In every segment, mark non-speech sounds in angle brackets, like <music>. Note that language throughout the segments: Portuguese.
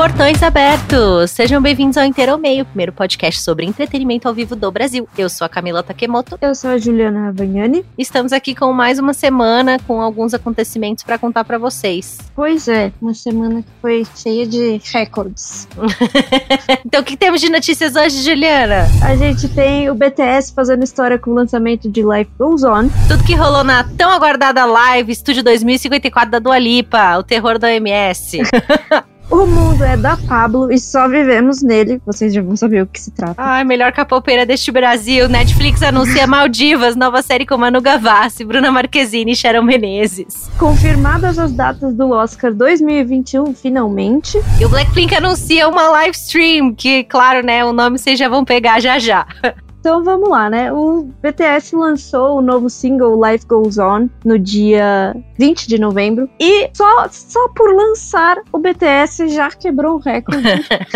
Portões abertos! Sejam bem-vindos ao Inteiro ao Meio, primeiro podcast sobre entretenimento ao vivo do Brasil. Eu sou a Camila Takemoto. Eu sou a Juliana Ravagnani. Estamos aqui com mais uma semana com alguns acontecimentos para contar para vocês. Pois é, uma semana que foi cheia de recordes. <laughs> então, o que temos de notícias hoje, Juliana? A gente tem o BTS fazendo história com o lançamento de Life Goes On. Tudo que rolou na tão aguardada live Estúdio 2054 da Dua Lipa, o terror da OMS. <laughs> O mundo é da Pablo e só vivemos nele. Vocês já vão saber o que se trata. Ai, melhor capoeira deste Brasil. Netflix anuncia <laughs> Maldivas, nova série com Manu Gavassi, Bruna Marquezine e Sharon Menezes. Confirmadas as datas do Oscar 2021, finalmente. E o Blackpink anuncia uma live stream, que, claro, né, o nome vocês já vão pegar já já. <laughs> Então vamos lá, né? O BTS lançou o novo single Life Goes On no dia 20 de novembro. E só, só por lançar, o BTS já quebrou o recorde.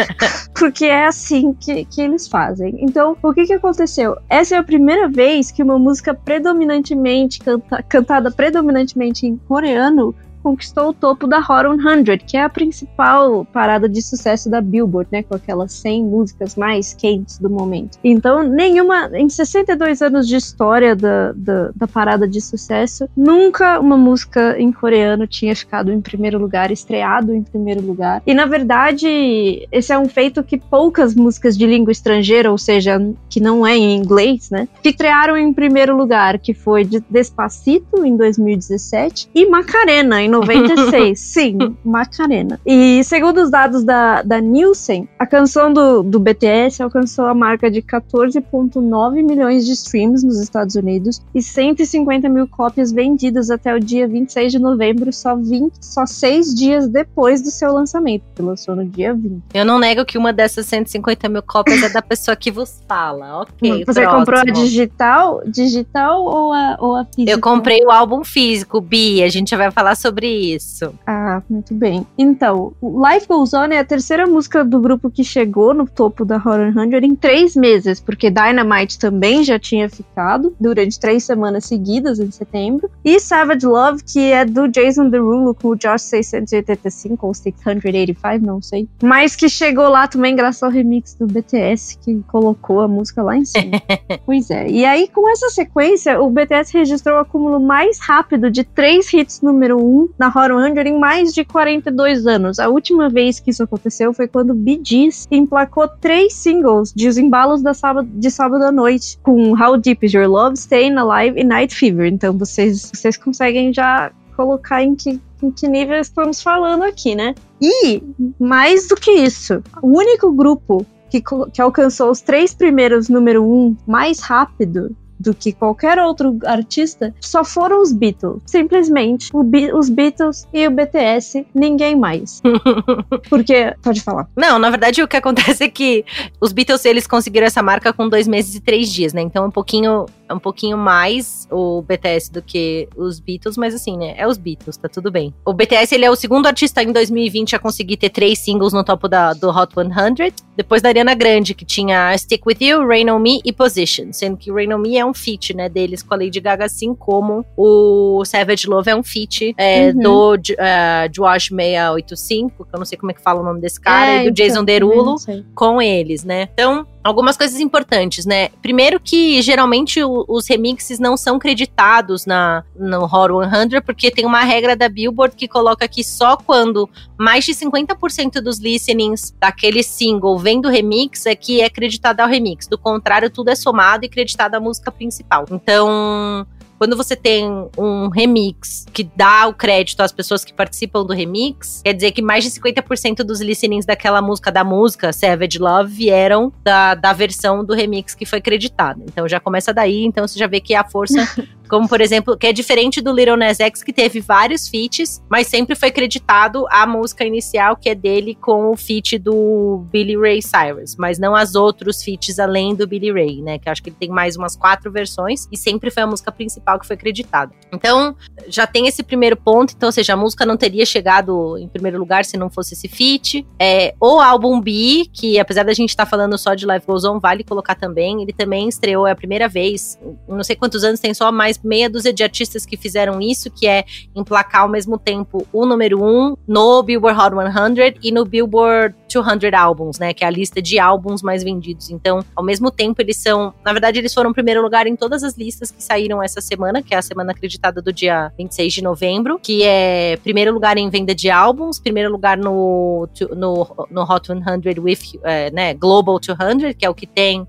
<laughs> porque é assim que, que eles fazem. Então, o que, que aconteceu? Essa é a primeira vez que uma música predominantemente canta, cantada predominantemente em coreano conquistou o topo da Hot 100, que é a principal parada de sucesso da Billboard, né, com aquelas 100 músicas mais quentes do momento. Então, nenhuma, em 62 anos de história da, da, da parada de sucesso, nunca uma música em coreano tinha ficado em primeiro lugar, estreado em primeiro lugar. E na verdade, esse é um feito que poucas músicas de língua estrangeira, ou seja, que não é em inglês, né, estrearam em primeiro lugar, que foi Despacito em 2017 e Macarena em 96. <laughs> Sim, Macarena. E segundo os dados da, da Nielsen, a canção do, do BTS alcançou a marca de 14,9 milhões de streams nos Estados Unidos e 150 mil cópias vendidas até o dia 26 de novembro, só, 20, só seis dias depois do seu lançamento, que lançou no dia 20. Eu não nego que uma dessas 150 mil cópias é da pessoa que vos fala. <laughs> Ok. Você próximo. comprou a digital, digital ou a, ou a física? Eu comprei o álbum físico, Bi. A gente já vai falar sobre sobre isso. Ah, muito bem. Então, Life Goes On é a terceira música do grupo que chegou no topo da Horror 100 em três meses, porque Dynamite também já tinha ficado durante três semanas seguidas em setembro. E Savage Love, que é do Jason Derulo com o Josh 685 ou 685, não sei. Mas que chegou lá também graças ao remix do BTS, que colocou a música lá em cima. <laughs> pois é. E aí, com essa sequência, o BTS registrou o acúmulo mais rápido de três hits número um na 100 em mais de 42 anos. A última vez que isso aconteceu foi quando Bee Gees emplacou três singles de os embalos da sábado, de sábado à noite, com How Deep Is Your Love, Staying Alive e Night Fever. Então vocês, vocês conseguem já colocar em que, em que nível estamos falando aqui, né? E, mais do que isso, o único grupo que, que alcançou os três primeiros número um mais rápido do que qualquer outro artista só foram os Beatles. Simplesmente os Beatles e o BTS, ninguém mais. <laughs> Porque, pode falar. Não, na verdade o que acontece é que os Beatles eles conseguiram essa marca com dois meses e três dias, né? Então é um pouquinho, um pouquinho mais o BTS do que os Beatles, mas assim, né? É os Beatles, tá tudo bem. O BTS ele é o segundo artista em 2020 a conseguir ter três singles no topo da, do Hot 100, depois da Ariana Grande, que tinha Stick With You, Rain On Me e Position, sendo que Rain On Me é um feat, né, deles com a Lady Gaga, assim como o Savage Love é um feat é, uhum. do uh, Josh 685, que eu não sei como é que fala o nome desse cara, é, e do então, Jason Derulo com eles, né. Então, algumas coisas importantes, né? Primeiro que geralmente o, os remixes não são creditados na no Horror 100 porque tem uma regra da Billboard que coloca que só quando mais de 50% dos listenings daquele single vem do remix é que é creditado ao remix. Do contrário, tudo é somado e creditado à música principal. Então, quando você tem um remix que dá o crédito às pessoas que participam do remix, quer dizer que mais de 50% dos listenings daquela música, da música Savage Love, vieram da, da versão do remix que foi creditada. Então já começa daí, então você já vê que a força <laughs> Como, por exemplo, que é diferente do Little Nas X, que teve vários feats, mas sempre foi creditado a música inicial, que é dele com o feat do Billy Ray Cyrus, mas não as outros feats além do Billy Ray, né? Que acho que ele tem mais umas quatro versões e sempre foi a música principal que foi creditada. Então, já tem esse primeiro ponto, então, ou seja, a música não teria chegado em primeiro lugar se não fosse esse feat. É, o álbum B, que apesar da gente estar tá falando só de Live Goes On, vale colocar também, ele também estreou, é a primeira vez, não sei quantos anos tem só mais meia dúzia de artistas que fizeram isso, que é emplacar ao mesmo tempo o número um no Billboard Hot 100 e no Billboard 200 Albums, né? Que é a lista de álbuns mais vendidos. Então, ao mesmo tempo, eles são. Na verdade, eles foram primeiro lugar em todas as listas que saíram essa semana, que é a semana acreditada do dia 26 de novembro, que é primeiro lugar em venda de álbuns, primeiro lugar no, no, no Hot 100 with, é, né, Global 200, que é o que tem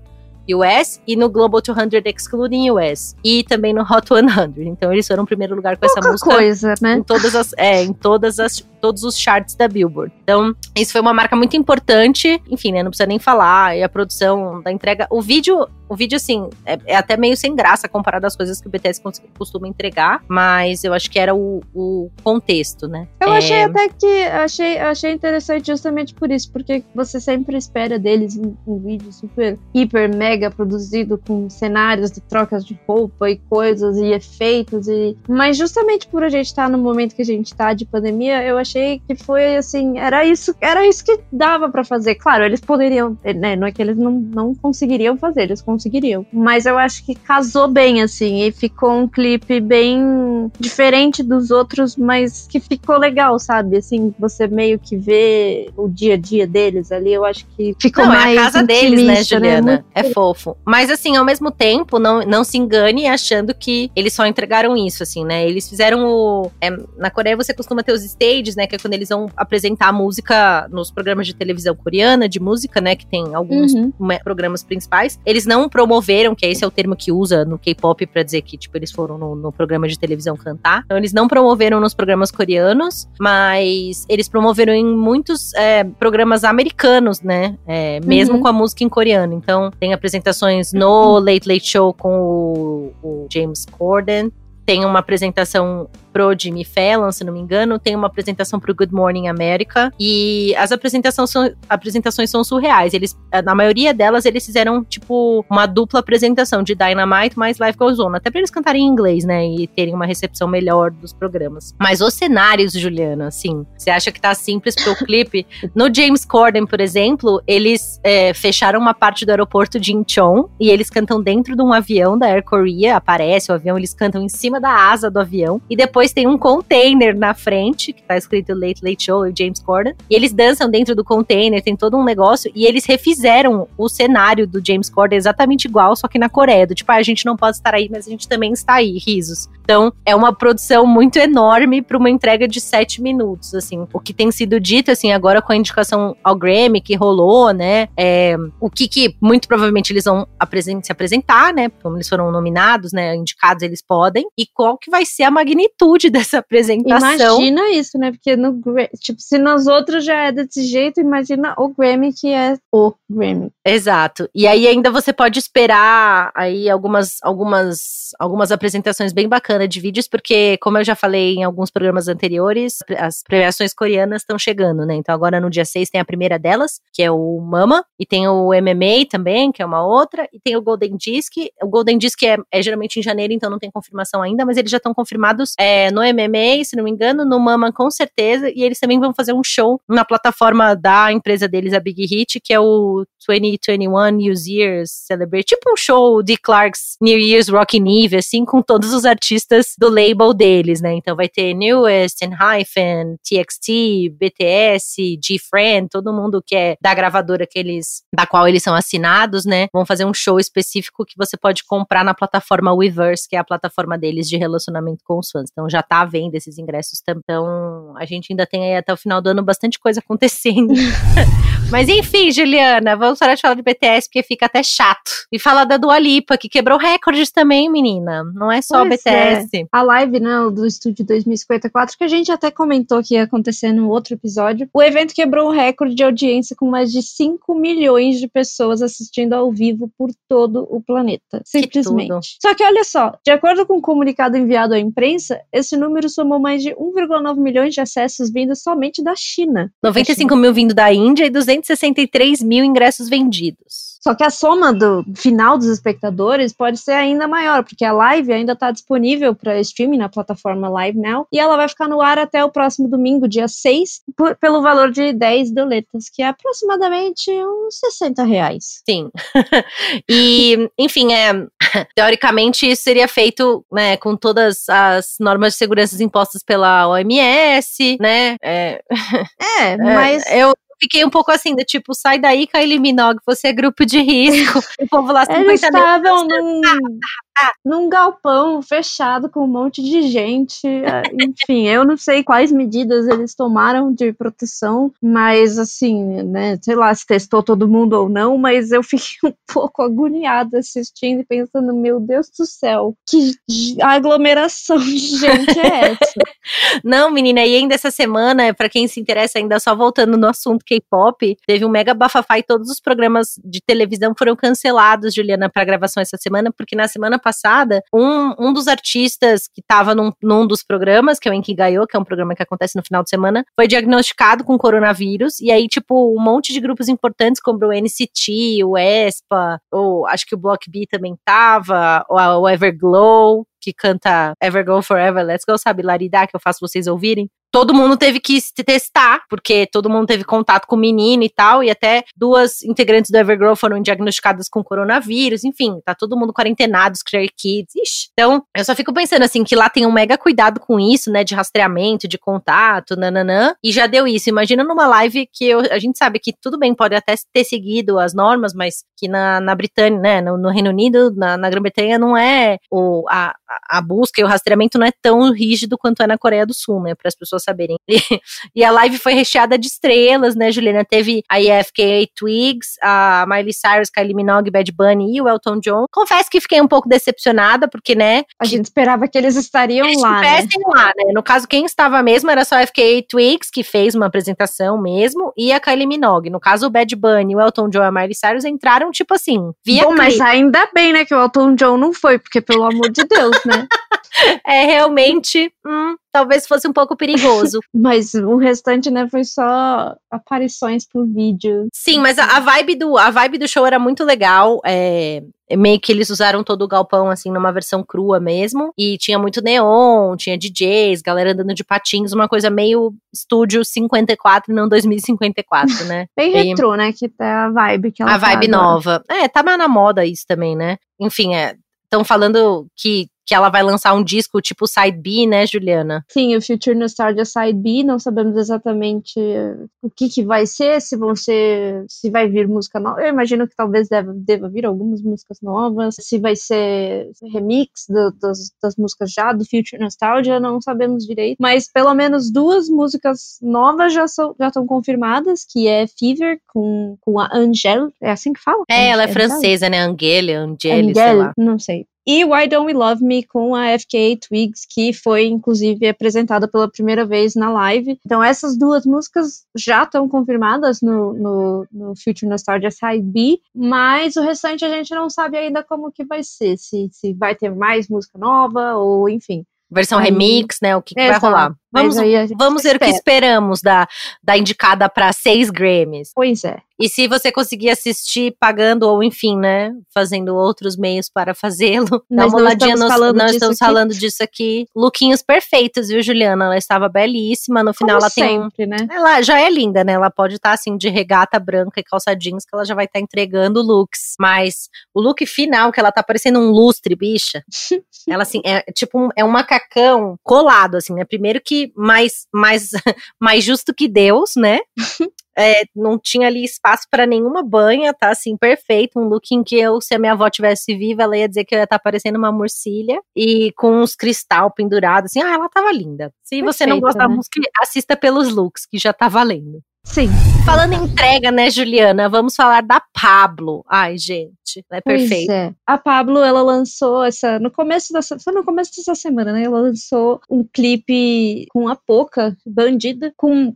US e no Global 200 excluding US e também no Hot 100. Então eles foram em primeiro lugar com Pouca essa música coisa, né? em todas as é, em todas as todos os charts da Billboard. Então, isso foi uma marca muito importante. Enfim, né, não precisa nem falar. E a produção da entrega, o vídeo, o vídeo assim, é, é até meio sem graça comparado às coisas que o BTS costuma entregar, mas eu acho que era o, o contexto, né? Eu É, achei até que achei, achei interessante justamente por isso, porque você sempre espera deles um, um vídeo super, hiper, mega produzido com cenários de trocas de roupa e coisas e efeitos e mas justamente por a gente estar no momento que a gente tá de pandemia, eu achei que foi assim, era isso, era isso que dava pra fazer. Claro, eles poderiam, né, não é que eles não, não conseguiriam fazer, eles conseguiriam, mas eu acho que casou bem assim e ficou um clipe bem diferente dos outros, mas que ficou legal, sabe? Assim, você meio que vê o dia a dia deles ali, eu acho que ficou Não, mais é a casa deles, né, intimista, Juliana? Muito- É fofo. Mas, assim, ao mesmo tempo, não, não se engane achando que eles só entregaram isso, assim, né? Eles fizeram o. é, na Coreia você costuma ter os stages, né? Que é quando eles vão apresentar a música nos programas de televisão coreana, de música, né? Que tem alguns Uhum. programas principais. Eles não promoveram, que esse é o termo que usa no K-pop pra dizer que, tipo, eles foram no, no programa de televisão cantar. Então, eles não promoveram nos programas coreanos, mas eles promoveram em muitos é, programas americanos, né? É, mesmo Uhum. com a música em coreano. Então, tem apresentações no Late Late Show com o, o James Corden. Tem uma apresentação pro Jimmy Fallon, se não me engano, tem uma apresentação pro Good Morning America e as apresentações são, apresentações são surreais. Eles, na maioria delas, eles fizeram tipo uma dupla apresentação de Dynamite mais Life Goes On, até pra eles cantarem em inglês, né, e terem uma recepção melhor dos programas. Mas os cenários, Juliana, assim, você acha que tá simples pro <laughs> clipe? No James Corden, por exemplo, eles é, fecharam uma parte do aeroporto de Incheon e eles cantam dentro de um avião da Air Korea, aparece o avião, eles cantam em cima da asa do avião e depois tem um container na frente que tá escrito Late Late Show e James Corden. E eles dançam dentro do container, tem todo um negócio. E eles refizeram o cenário do James Corden exatamente igual, só que na Coreia, do tipo, ah, a gente não pode estar aí, mas a gente também está aí, risos. Então, é uma produção muito enorme para uma entrega de sete minutos, assim. O que tem sido dito, assim, agora com a indicação ao Grammy que rolou, né? É, o que, que muito provavelmente eles vão apresen- se apresentar, né? Como eles foram nominados, né? Indicados eles podem. E qual que vai ser a magnitude <laughs> dessa apresentação? Imagina isso, né? Porque no tipo, se nas outras já é desse jeito, imagina o Grammy que é o Grammy. Exato. E aí ainda você pode esperar aí algumas algumas algumas apresentações bem bacanas de vídeos, porque como eu já falei em alguns programas anteriores, as premiações coreanas estão chegando, né? Então agora no dia 6 tem a primeira delas, que é o Mama, e tem o MMA também, que é uma outra, e tem o Golden Disc. O Golden Disc é, é geralmente em janeiro, então não tem confirmação ainda, mas eles já estão confirmados é, no MMA, se não me engano, no Mama com certeza, e eles também vão fazer um show na plataforma da empresa deles, a Big Hit, que é o 2021 New Year's Celebrate, tipo um show de Clark's New Year's Rockin' Eve, assim, com todos os artistas do label deles, né? Então vai ter Newest, Hyphen, TXT, BTS, G-Friend, todo mundo que é da gravadora que eles, da qual eles são assinados, né? Vão fazer um show específico que você pode comprar na plataforma Weverse, que é a plataforma deles de relacionamento com os fãs. Então já tá à venda esses ingressos também. Então a gente ainda tem aí até o final do ano bastante coisa acontecendo. <laughs> Mas enfim, Juliana, vamos parar de falar de BTS porque fica até chato. E falar da Dua Lipa, que quebrou recordes também, menina. Não é só Pois BTS. A live, né, do Estúdio 2054, que a gente até comentou que ia acontecer no outro episódio. O evento quebrou um recorde de audiência com mais de 5 milhões de pessoas assistindo ao vivo por todo o planeta. Simplesmente. tudo. Só que olha só, de acordo com o comunicado enviado à imprensa, esse número somou mais de 1,9 milhões de acessos vindos somente da China. 95 mil vindo da Índia e 263 mil ingressos vendidos. Só que a soma do final dos espectadores pode ser ainda maior, porque a live ainda está disponível para streaming na plataforma Live Now e ela vai ficar no ar até o próximo domingo, dia 6, por- pelo valor de 10 doletas, que é aproximadamente uns 60 reais. Sim. <laughs> e, enfim, é, <laughs> Teoricamente, isso seria feito né, com todas as normas de segurança impostas pela OMS, né? É, é <laughs> mas. É, eu, fiquei um pouco assim, do tipo, sai daí, Kylie Minogue, você é grupo de risco. o povo lá 50 Eles estavam num, num galpão fechado com um monte de gente. É, enfim, eu não sei quais medidas eles tomaram de proteção, mas assim, né, sei lá se testou todo mundo ou não, mas eu fiquei <laughs> um pouco agoniada assistindo e pensando, meu Deus do céu, que aglomeração de gente é essa? <laughs> não, menina, e ainda essa semana, para quem se interessa ainda, só voltando no assunto K-pop, teve um mega bafafá e todos os programas de televisão foram cancelados, Juliana, para gravação essa semana, porque na semana passada, um, um dos artistas que estava num, num dos programas, que é o Enkigayo, que é um programa que acontece no final de semana, foi diagnosticado com coronavírus, e aí, tipo, um monte de grupos importantes, como o NCT, o ESPA, ou acho que o Block B também tava, o Everglow, que canta Ever Go Forever, Let's Go, sabe? Laridá, que eu faço vocês ouvirem todo mundo teve que se testar, porque todo mundo teve contato com o menino e tal, e até duas integrantes do Evergrow foram diagnosticadas com coronavírus, enfim, tá todo mundo quarentenado, Stray Kids, ixi. Então, eu só fico pensando assim, que lá tem um mega cuidado com isso, né, de rastreamento, de contato, nananã, e já deu isso. Imagina numa live que eu, a gente sabe que tudo bem, pode até ter seguido as normas, mas que na, na Britânia, né, no, no Reino Unido, na, na Grã-Bretanha, não é o, a, a busca e o rastreamento não é tão rígido quanto é na Coreia do Sul, né, para as pessoas saberem. <laughs> E, e, a live foi recheada de estrelas, né, Juliana? Teve a IFKA Twigs, a Miley Cyrus, Kylie Minogue, Bad Bunny e o Elton John. Confesso que fiquei um pouco decepcionada, porque, né? A gente esperava que eles estariam eles lá, né? lá, né? No caso, quem estava mesmo era só a FKA Twigs, que fez uma apresentação mesmo, e a Kylie Minogue. No caso, o Bad Bunny, o Elton John e a Miley Cyrus entraram, tipo assim, via Bom, mas ainda bem, né, que o Elton John não foi, porque pelo amor de Deus, né? <laughs> <laughs> é realmente, hum, talvez fosse um pouco perigoso. <laughs> mas o restante, né, foi só aparições por vídeo. Sim, mas a, a vibe do a vibe do show era muito legal. É, meio que eles usaram todo o galpão, assim, numa versão crua mesmo. E tinha muito neon, tinha DJs, galera andando de patins, uma coisa meio estúdio 54 e não 2054, né? <laughs> Bem e, retrô, né? Que tá a vibe que ela A vibe tá nova. É, tá mais na moda isso também, né? Enfim, é. Estão falando que que ela vai lançar um disco tipo Side B, né, Juliana? Sim, o Future Nostalgia Side B, não sabemos exatamente o que, que vai ser, se vão ser, se vai vir música nova. Eu imagino que talvez deva, deva vir algumas músicas novas, se vai ser remix do, das, das músicas já do Future Nostalgia, não sabemos direito, mas pelo menos duas músicas novas já são já estão confirmadas, que é Fever com, com a Angèle, é assim que fala? É, ela é francesa, né? Angele, Angele, sei lá. Não sei. E Why Don't We Love Me com a FKA Twigs, que foi inclusive apresentada pela primeira vez na live. Então, essas duas músicas já estão confirmadas no, no, no Future Nostalgia Side B, mas o restante a gente não sabe ainda como que vai ser, se, se vai ter mais música nova ou enfim. Versão aí, remix, né? O que, que vai rolar? Vamos, vamos ver espera. o que esperamos da, da indicada para seis Grammys. Pois é. E se você conseguir assistir pagando, ou enfim, né? Fazendo outros meios para fazê-lo, dá uma olhadinha. Nós falando não estamos aqui. falando disso aqui. Lookinhos perfeitos, viu, Juliana? Ela estava belíssima. No final, Como ela sempre, tem. né? Ela já é linda, né? Ela pode estar tá, assim, de regata branca e calça jeans, que ela já vai estar tá entregando looks. Mas o look final, que ela tá parecendo um lustre, bicha. <laughs> ela, assim, é tipo é um macacão colado, assim, né? Primeiro que mais, mais, <laughs> mais justo que Deus, né? <laughs> É, não tinha ali espaço para nenhuma banha, tá assim, perfeito. Um look em que eu, se a minha avó tivesse viva, ela ia dizer que eu ia estar tá parecendo uma morcilha e com uns cristal pendurados, assim, ah, ela tava linda. Se Perfeita, você não gosta né? da música, assista pelos looks, que já tá valendo. Sim. Falando em entrega, né, Juliana? Vamos falar da Pablo. Ai, gente, é perfeita. É. A Pablo, ela lançou essa no começo dessa, foi no começo dessa semana, né? Ela lançou um clipe com a Poca, bandida, com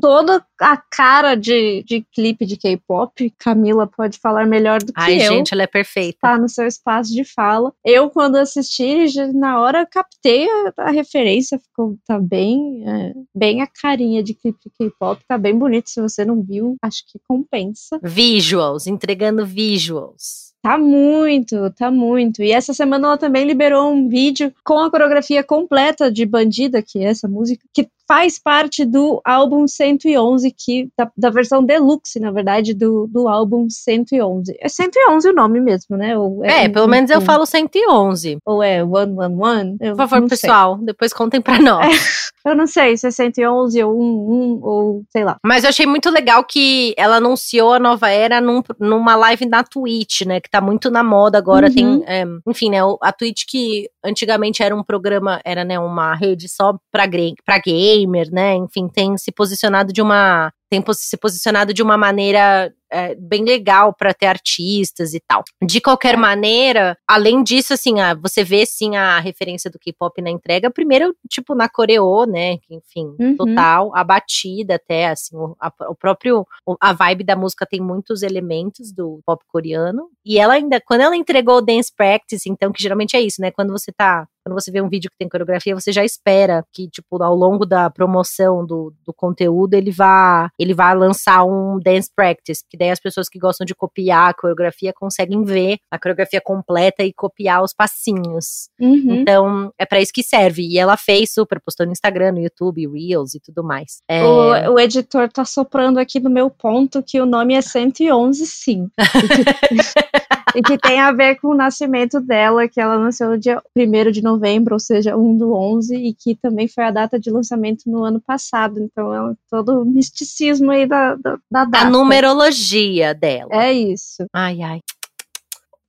toda a cara de, de clipe de K-pop. Camila pode falar melhor do que Ai, eu. Ai, gente, ela é perfeita. Tá no seu espaço de fala. Eu, quando assisti, na hora captei a, a referência, ficou tá bem, é, bem a carinha de clipe de K-pop, tá bem bonito. Se você não viu, acho que compensa. Visuals, entregando visuals. Tá muito, tá muito. E essa semana ela também liberou um vídeo com a coreografia completa de Bandida, que é essa música, que faz parte do álbum 111, que, da, da versão deluxe, na verdade, do, do álbum 111. É 111 o nome mesmo, né? É, é pelo um, menos um, eu falo 111. Ou é 111? Por favor, pessoal, sei. depois contem pra nós. É, eu não sei se é 111 ou 11 ou sei lá. Mas eu achei muito legal que ela anunciou a nova era num, numa live na Twitch, né? Que tá muito na moda agora. Uhum. Tem, é, enfim, né? A Twitch que antigamente era um programa, era né, uma rede só pra, pra gamer, né? Enfim, tem se posicionado de uma tem se posicionado de uma maneira é, bem legal para ter artistas e tal. De qualquer é. maneira, além disso, assim, a, você vê sim a referência do K-pop na entrega. Primeiro, tipo, na coreô, né? Enfim, uhum. total, a batida até, assim, o, a, o próprio. A vibe da música tem muitos elementos do pop coreano. E ela ainda, quando ela entregou o Dance Practice, então, que geralmente é isso, né? Quando você tá quando você vê um vídeo que tem coreografia, você já espera que, tipo, ao longo da promoção do, do conteúdo, ele vá, ele vá lançar um dance practice, que daí as pessoas que gostam de copiar a coreografia conseguem ver a coreografia completa e copiar os passinhos. Uhum. Então, é para isso que serve. E ela fez super, postou no Instagram, no YouTube, Reels e tudo mais. É... O, o, editor tá soprando aqui no meu ponto que o nome é 111, sim. <laughs> <laughs> e que tem a ver com o nascimento dela, que ela nasceu no dia 1 de novembro, ou seja, 1 do 11, e que também foi a data de lançamento no ano passado. Então é todo o misticismo aí da, da, da data. A numerologia dela. É isso. Ai, ai.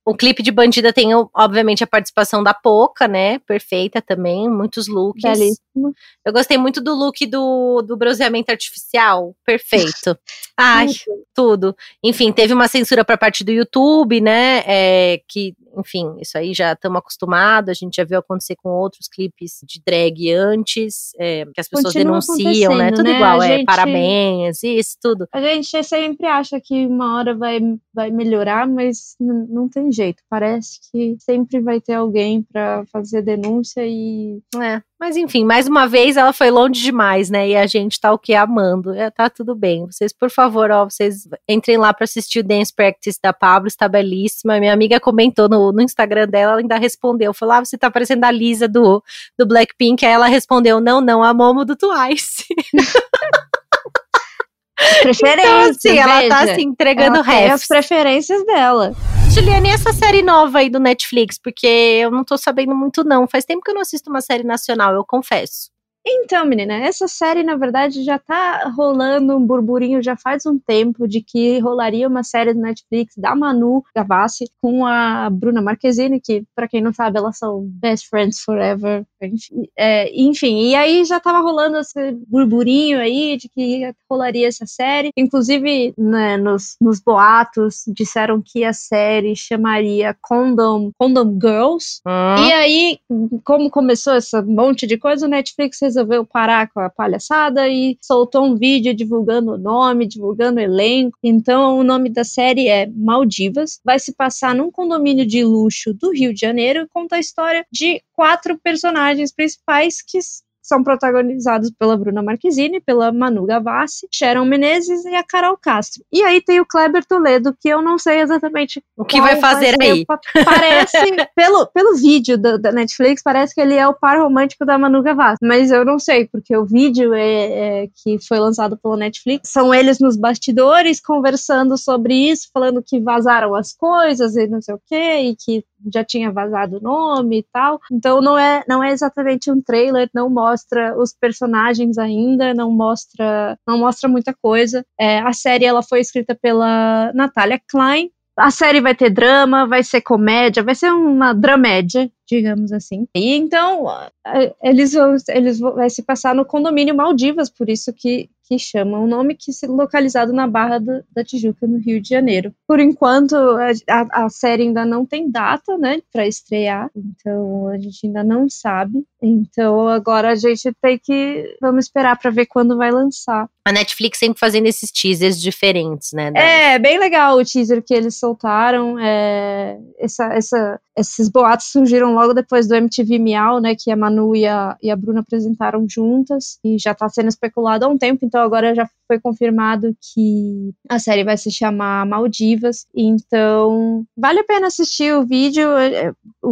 O clipe de Bandida tem, obviamente, a participação da Poca, né? Perfeita também, muitos looks. Belíssimo. Eu gostei muito do look do, do bronzeamento artificial. Perfeito. <laughs> Ai, tudo. Enfim, teve uma censura para parte do YouTube, né? É, que enfim, isso aí já estamos acostumados, a gente já viu acontecer com outros clipes de drag antes, é, que as pessoas Continua denunciam, né? Tudo né? igual, é, parabéns, isso, tudo. A gente sempre acha que uma hora vai, vai melhorar, mas não tem jeito. Parece que sempre vai ter alguém para fazer denúncia e. É. Mas enfim, mais uma vez ela foi longe demais, né? E a gente tá o que amando. É, tá tudo bem. Vocês, por favor, ó, vocês entrem lá para assistir o Dance Practice da Pablo, está belíssima. Minha amiga comentou no, no Instagram dela, ela ainda respondeu, falou: "Ah, você tá parecendo a Lisa do do Blackpink". Aí ela respondeu: "Não, não, a Momo do Twice". <laughs> Preferência. Então, assim, ela tá assim, entregando ela as preferências dela. Juliana, e essa série nova aí do Netflix? Porque eu não tô sabendo muito, não. Faz tempo que eu não assisto uma série nacional, eu confesso. Então, menina, essa série, na verdade, já tá rolando um burburinho já faz um tempo de que rolaria uma série do Netflix da Manu Gavassi com a Bruna Marquezine, que, para quem não sabe, elas são best friends forever. Enfim, é, enfim, e aí já tava rolando esse burburinho aí de que rolaria essa série. Inclusive, né, nos, nos boatos, disseram que a série chamaria Condom, Condom Girls. Hum. E aí, como começou esse monte de coisa, o Netflix resolveu parar com a palhaçada e soltou um vídeo divulgando o nome, divulgando o elenco. Então, o nome da série é Maldivas. Vai se passar num condomínio de luxo do Rio de Janeiro e conta a história de quatro personagens principais que são protagonizados pela Bruna Marquezine, pela Manu Gavassi, Sharon Menezes e a Carol Castro. E aí tem o Kleber Toledo, que eu não sei exatamente o que vai fazer vai aí. Parece, <laughs> pelo, pelo vídeo da, da, Netflix, parece que ele é o par romântico da Manu Gavassi, mas eu não sei, porque o vídeo é, é, que foi lançado pela Netflix são eles nos bastidores conversando sobre isso, falando que vazaram as coisas e não sei o que, e que já tinha vazado o nome e tal. Então não é, não é exatamente um trailer, não mostra os personagens ainda, não mostra, não mostra muita coisa. É, a série ela foi escrita pela Natalia Klein. A série vai ter drama, vai ser comédia, vai ser uma dramédia, digamos assim. E então eles vão, eles vão vai se passar no condomínio Maldivas, por isso que que chama um nome que se localizado na Barra do, da Tijuca, no Rio de Janeiro. Por enquanto, a, a série ainda não tem data, né, para estrear, então a gente ainda não sabe. Então agora a gente tem que vamos esperar para ver quando vai lançar. A Netflix sempre fazendo esses teasers diferentes, né? É, bem legal o teaser que eles soltaram. É, essa, essa, esses boatos surgiram logo depois do MTV Miau, né? Que a Manu e a, e a Bruna apresentaram juntas. E já tá sendo especulado há um tempo, então agora já foi confirmado que a série vai se chamar Maldivas. Então, vale a pena assistir o vídeo.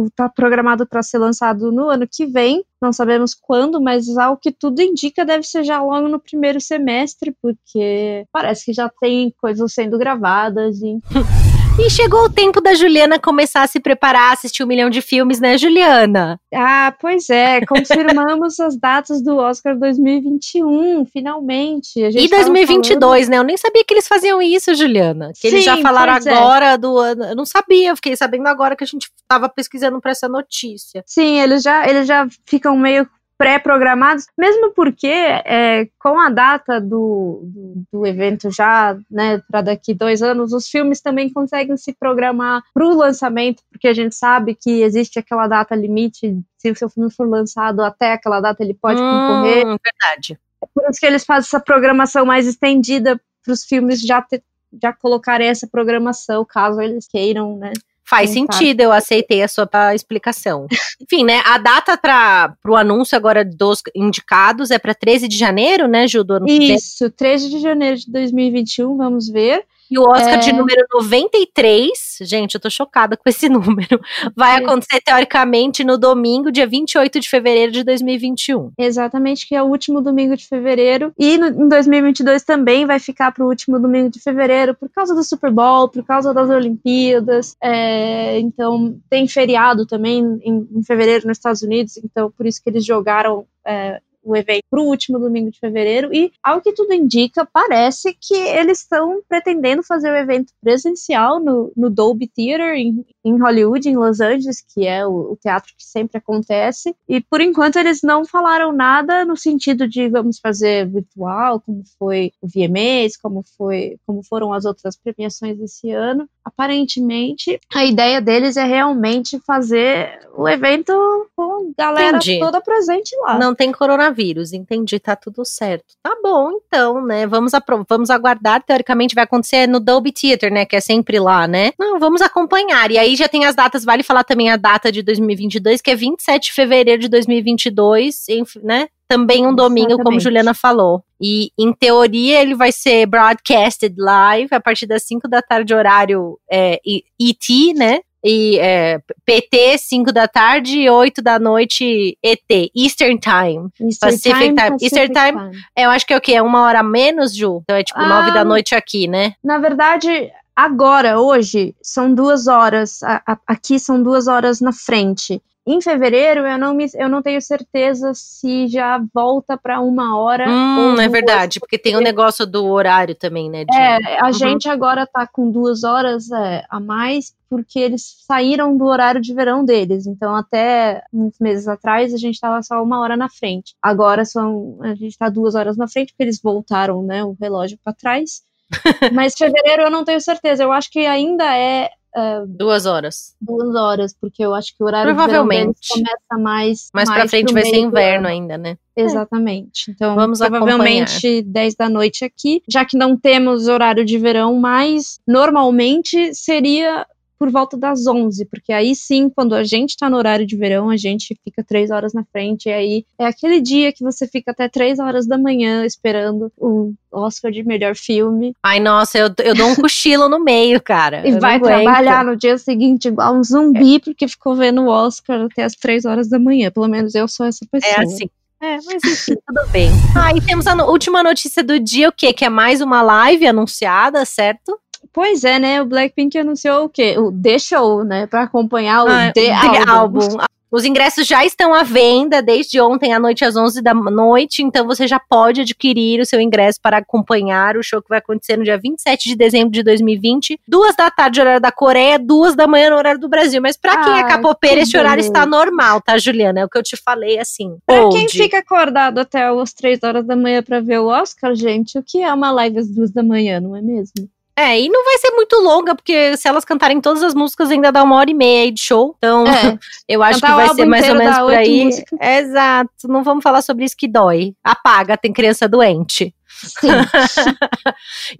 Está programado para ser lançado no ano que vem. Não sabemos quando, mas ao que tudo indica, deve ser já logo no primeiro semestre, porque parece que já tem coisas sendo gravadas. E... <laughs> E chegou o tempo da Juliana começar a se preparar, a assistir um milhão de filmes, né, Juliana? Ah, pois é. Confirmamos as datas do Oscar 2021, finalmente. e 2022, falando... né? Eu nem sabia que eles faziam isso, Juliana. Que Sim, eles já falaram é. agora é. do ano. Eu não sabia, eu fiquei sabendo agora que a gente estava pesquisando para essa notícia. Sim, eles já, eles já ficam meio pré-programados, mesmo porque é, com a data do, do, do evento já, né, para daqui dois anos, os filmes também conseguem se programar para o lançamento, porque a gente sabe que existe aquela data limite, se o seu filme for lançado até aquela data, ele pode hum, concorrer. Verdade. É por isso que eles fazem essa programação mais estendida para os filmes já, ter, já colocarem essa programação, caso eles queiram, né? Faz Sim, sentido, tá. eu aceitei a sua explicação. <laughs> Enfim, né, a data para o anúncio agora dos indicados é para 13 de janeiro, né, Ju, do ano Isso, 13 de janeiro de 2021, vamos ver. E o Oscar é... de número 93, gente, eu tô chocada com esse <laughs> número, vai acontecer teoricamente no domingo, dia 28 de fevereiro de 2021. Exatamente, que é o último domingo de fevereiro. E no, em 2022 também vai ficar pro último domingo de fevereiro, por causa do Super Bowl, por causa das Olimpíadas. É, então, tem feriado também em, em, fevereiro nos Estados Unidos, então por isso que eles jogaram. É, o evento para o último domingo de fevereiro e, ao que tudo indica, parece que eles estão pretendendo fazer o evento presencial no, no Dolby Theater em, em Hollywood, em Los Angeles, que é o, o, teatro que sempre acontece. E, por enquanto, eles não falaram nada no sentido de vamos fazer virtual, como foi o VMAs, como, foi, como foram as outras premiações desse ano. Aparentemente, a ideia deles é realmente fazer o evento com galera Entendi. toda presente lá. Não tem coronavírus coronavírus. Entendi, tá tudo certo. Tá bom, então, né? Vamos, vamos aguardar. Teoricamente vai acontecer no Dolby Theater, né? Que é sempre lá, né? Não, vamos acompanhar. E aí já tem as datas, vale falar também a data de 2022, que é 27 de fevereiro de 2022, né? Também um domingo, Exatamente. como Juliana falou. E, em teoria, ele vai ser broadcasted live a partir das 5 da tarde, horário é, ET, né? E é, PT 5 da tarde e 8 da noite ET, Eastern Time. Eastern Pacific Time. Time. Pacific Eastern Time, Time, eu acho que é o quê? É uma hora menos, Ju? Então é tipo ah, 9 da noite aqui, né? Na verdade, agora, hoje, são duas horas. A, a, aqui são duas horas na frente. Em fevereiro, eu não, me, eu não tenho certeza se já volta para uma hora. Hum, é verdade, porque tem o um negócio do horário também, né? De... É, a uhum. gente agora tá com duas horas é, a mais, porque eles saíram do horário de verão deles. Então, até uns meses atrás, a gente estava só uma hora na frente. Agora são, a gente está duas horas na frente, porque eles voltaram né, o relógio para trás. <laughs> Mas fevereiro eu não tenho certeza. Eu acho que ainda é Uh, duas horas. Duas horas, porque eu acho que o horário provavelmente. começa mais. Mais, mais pra frente vai ser inverno ainda, né? Exatamente. Então, Vamos provavelmente acompanhar. 10 da noite aqui, já que não temos horário de verão, mas normalmente seria por volta das 11, porque aí sim, quando a gente tá no horário de verão, a gente fica três horas na frente, e aí é aquele dia que você fica até três horas da manhã esperando o Oscar de melhor filme. Ai, nossa, eu, eu dou um cochilo no meio, cara. E vai trabalhar no dia seguinte igual um zumbi, é. porque ficou vendo o Oscar até as três horas da manhã. Pelo menos eu sou essa pessoa. É assim. É, mas enfim, <laughs> tudo bem. Ah, e temos a última notícia do dia, o quê? Que é mais uma live anunciada, certo? Pois é, né? O Blackpink anunciou o quê? O The Show, né? Pra acompanhar o ah, The, The Album. Album. Os ingressos já estão à venda desde ontem à noite às 11 da noite, então você já pode adquirir o seu ingresso para acompanhar o show que vai acontecer no dia 27 de dezembro de 2020, duas da tarde, horário da Coreia, duas da manhã no horário do Brasil. Mas para quem é capoeira, esse horário está normal, tá, Juliana? É o que eu te falei, assim. Pra quem fica acordado até as três horas da manhã para ver o Oscar, gente, o que é uma live às duas da manhã, não é mesmo? É, e não vai ser muito longa, porque se elas cantarem todas as músicas, ainda dá uma hora e meia aí de show. Então, é, <laughs> eu acho que vai ser mais ou menos por aí. Exato. Não vamos falar sobre isso que dói. Apaga, tem criança doente. Sim.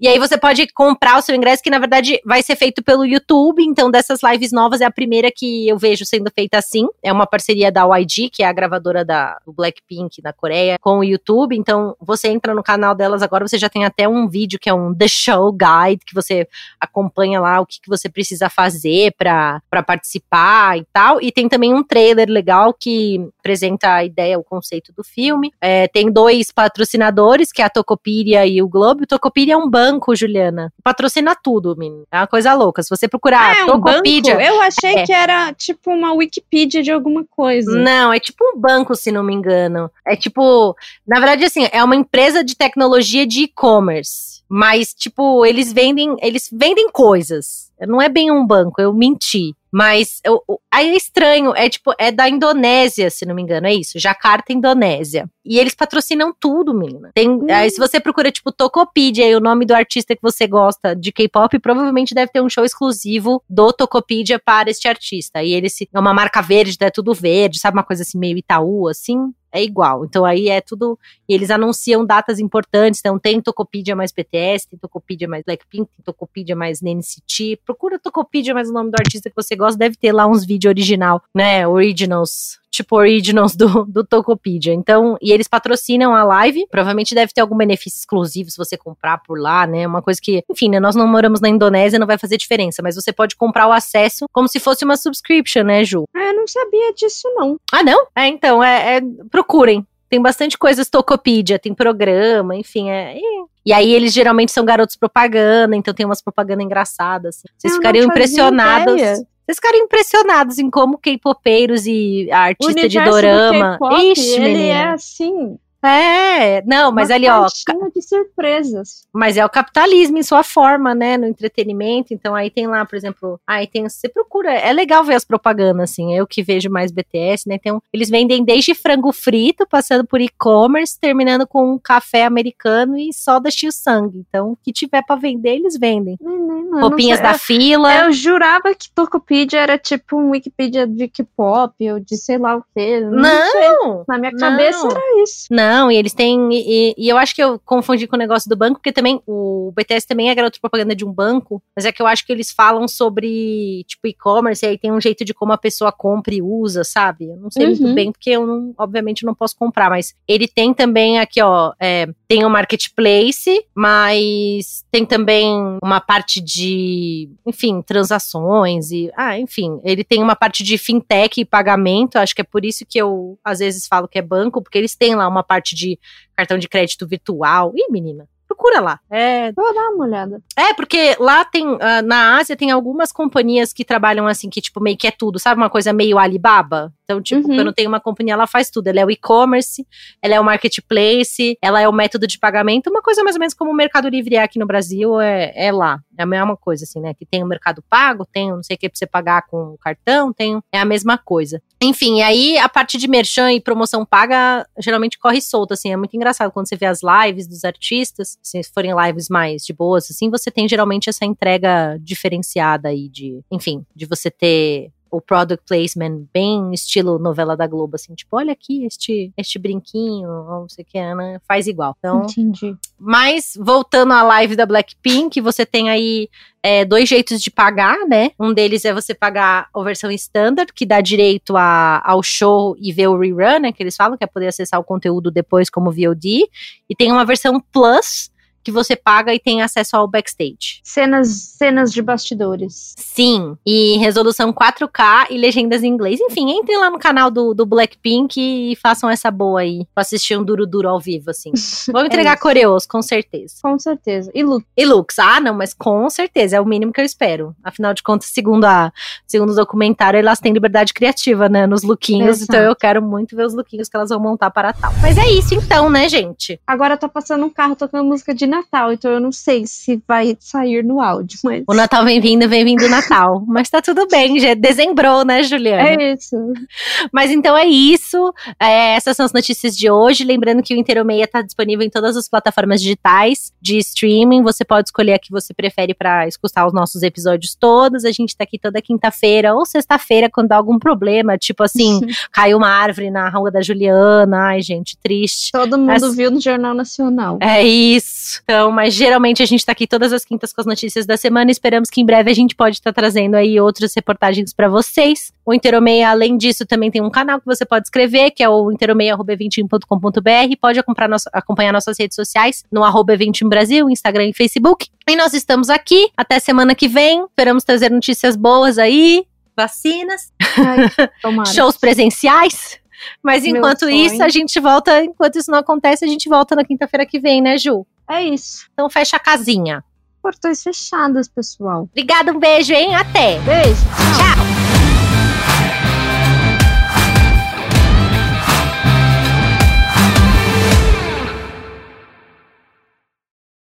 e aí você pode comprar o seu ingresso, que na verdade vai ser feito pelo YouTube. Então, dessas lives novas, é a primeira que eu vejo sendo feita assim. É uma parceria da YG, que é a gravadora da, do Blackpink na Coreia, com o YouTube. Então, você entra no canal delas agora, você já tem até um vídeo que é um The Show Guide, que você acompanha lá o que, que você precisa fazer para participar e tal. E tem também um trailer legal que apresenta a ideia, o conceito do filme. É, tem dois patrocinadores, que é a Tocopedia e o Globo. O Tocopedia é um banco, Juliana. Patrocina tudo, menino. É uma coisa louca. Se você procurar Ah, é um Tocopedia. banco? Eu achei É. que era tipo uma Wikipedia de alguma coisa. Não, é tipo um banco, se não me engano. É tipo, na verdade, assim, é uma empresa de tecnologia de e-commerce. Mas, tipo, eles vendem, eles vendem coisas. Não é bem um banco, eu menti. Mas eu, aí é estranho, é tipo, é da Indonésia, se não me engano, é isso. Jakarta, Indonésia. E eles patrocinam tudo, menina. Tem, Hum. aí se você procura, tipo, Tokopedia e o nome do artista que você gosta de K-pop, provavelmente deve ter um show exclusivo do Tokopedia para este artista. E ele se, é uma marca verde, é tudo verde, sabe? Uma coisa assim, meio Itaú, assim. É igual. Então aí é tudo. Eles anunciam datas importantes. Então tem Tokopedia mais BTS, tem Tokopedia mais Blackpink, tem Tokopedia mais NCT. Procura Tokopedia mais o nome do artista que você gosta. Deve ter lá uns vídeos original, né? Originals. Tipo originals do, do Tokopedia. Então, e eles patrocinam a live. Provavelmente deve ter algum benefício exclusivo se você comprar por lá, né? Uma coisa que, enfim, né? Nós não moramos na Indonésia, não vai fazer diferença. Mas você pode comprar o acesso como se fosse uma subscription, né, Ju? Ah, eu não sabia disso, não. Ah, não? É, então, é, é- procurem. Tem bastante coisas Tokopedia, tem programa, enfim, é. E, e aí eles geralmente são garotos propaganda, então tem umas propaganda engraçadas. Assim. Vocês Eu ficariam impressionados. ideia. Vocês ficariam impressionados em como K-popeiros e artista de dorama. Ixi, ele menina. é assim. É, não, mas uma ali, ó, de surpresas. mas é o capitalismo em sua forma, né, no entretenimento. Então aí tem lá, por exemplo, aí tem, você procura, é legal ver as propagandas assim. Eu que vejo mais BTS, né? Um- eles vendem desde frango frito, passando por e-commerce, terminando com um café americano e soda Tio Sangue. Então, o que tiver pra vender, eles vendem. Eu não Roupinhas sei. da fila. Eu jurava que Tokopedia era tipo um Wikipedia de K-pop ou de sei lá o quê. Não, sei. Não! Na minha cabeça era isso. Não, e eles têm. E, e eu acho que eu confundi com o negócio do banco, porque também o BTS também é garoto propaganda de um banco, mas é que eu acho que eles falam sobre, tipo, e-commerce, e aí tem um jeito de como a pessoa compra e usa, sabe? Eu não sei muito Uhum. bem, porque eu não, obviamente, não posso comprar, mas ele tem também aqui, ó, é, tem o marketplace, mas tem também uma parte de, enfim, transações e, ah, enfim, ele tem uma parte de fintech e pagamento, acho que é por isso que eu às vezes falo que é banco, porque eles têm lá uma parte de cartão de crédito virtual. Ih, menina, procura lá. É, Vou dar uma olhada. é, porque lá tem, ah, na Ásia tem algumas companhias que trabalham assim, que tipo, meio que é tudo, sabe? Uma coisa meio Alibaba. Então, tipo, Uhum. quando tem uma companhia, ela faz tudo. Ela é o e-commerce, ela é o marketplace, ela é o método de pagamento, uma coisa mais ou menos como o Mercado Livre é aqui no Brasil, é, é lá. É a mesma coisa, assim, né? Que tem o Mercado Pago, tem o não sei o que pra você pagar com o cartão, tem. É a mesma coisa. Enfim, e aí a parte de merchan e promoção paga geralmente corre solta, assim. É muito engraçado quando você vê as lives dos artistas, se forem lives mais de boas, assim, você tem geralmente essa entrega diferenciada aí de, enfim, de você ter o product placement bem estilo novela da Globo, assim, tipo, olha aqui este, este brinquinho, ou não sei o que, né? Faz igual. Então, Entendi. mas, voltando à live da Blackpink, você tem aí é, dois jeitos de pagar, né? Um deles é você pagar a versão standard, que dá direito a, ao show e ver o rerun, né? Que eles falam, que é poder acessar o conteúdo depois como VOD. E tem uma versão plus, que você paga e tem acesso ao backstage. Cenas, cenas de bastidores. Sim, e resolução 4K e legendas em inglês. Enfim, entrem lá no canal do, do Blackpink e façam essa boa aí, pra assistir um duro duro ao vivo, assim. <laughs> Vamos entregar É coreos, com certeza. Com certeza. E Lu, E looks, ah, não, mas com certeza, é o mínimo que eu espero. Afinal de contas, segundo, a, segundo o documentário, elas têm liberdade criativa, né, nos lookinhos, Exato. então eu quero muito ver os lookinhos que elas vão montar para tal. Mas é isso então, né, gente? agora tá passando um carro tocando música de Natal, então eu não sei se vai sair no áudio, mas. O Natal vem vindo, vem vindo o Natal. <laughs> mas tá tudo bem, já dezembrou, né, Juliana? É isso. Mas então é isso. É, essas são as notícias de hoje. Lembrando que o Interomeia tá disponível em todas as plataformas digitais de streaming. Você pode escolher a que você prefere para escutar os nossos episódios todos. A gente tá aqui toda quinta-feira ou sexta-feira quando dá algum problema, tipo assim, <laughs> caiu uma árvore na rua da Juliana. Ai, gente, triste. Todo mundo viu no Jornal Nacional. É isso. Então, mas geralmente a gente tá aqui todas as quintas com as notícias da semana. Esperamos que em breve a gente pode estar tá trazendo aí outras reportagens para vocês. O Interomeia, além disso, também tem um canal que você pode escrever, que é o interomeia.com.br. Pode acompanhar, nosso, acompanhar nossas redes sociais no arroba 21 Brasil, Instagram e Facebook. E nós estamos aqui até semana que vem. Esperamos trazer notícias boas aí, vacinas, Ai, <laughs> shows presenciais. Mas enquanto isso, a gente volta. Enquanto isso não acontece, a gente volta na quinta-feira que vem, né, Ju? É isso. Então fecha a casinha. Portões fechados, pessoal. Obrigada, um beijo, hein? Até. Beijo. Tchau.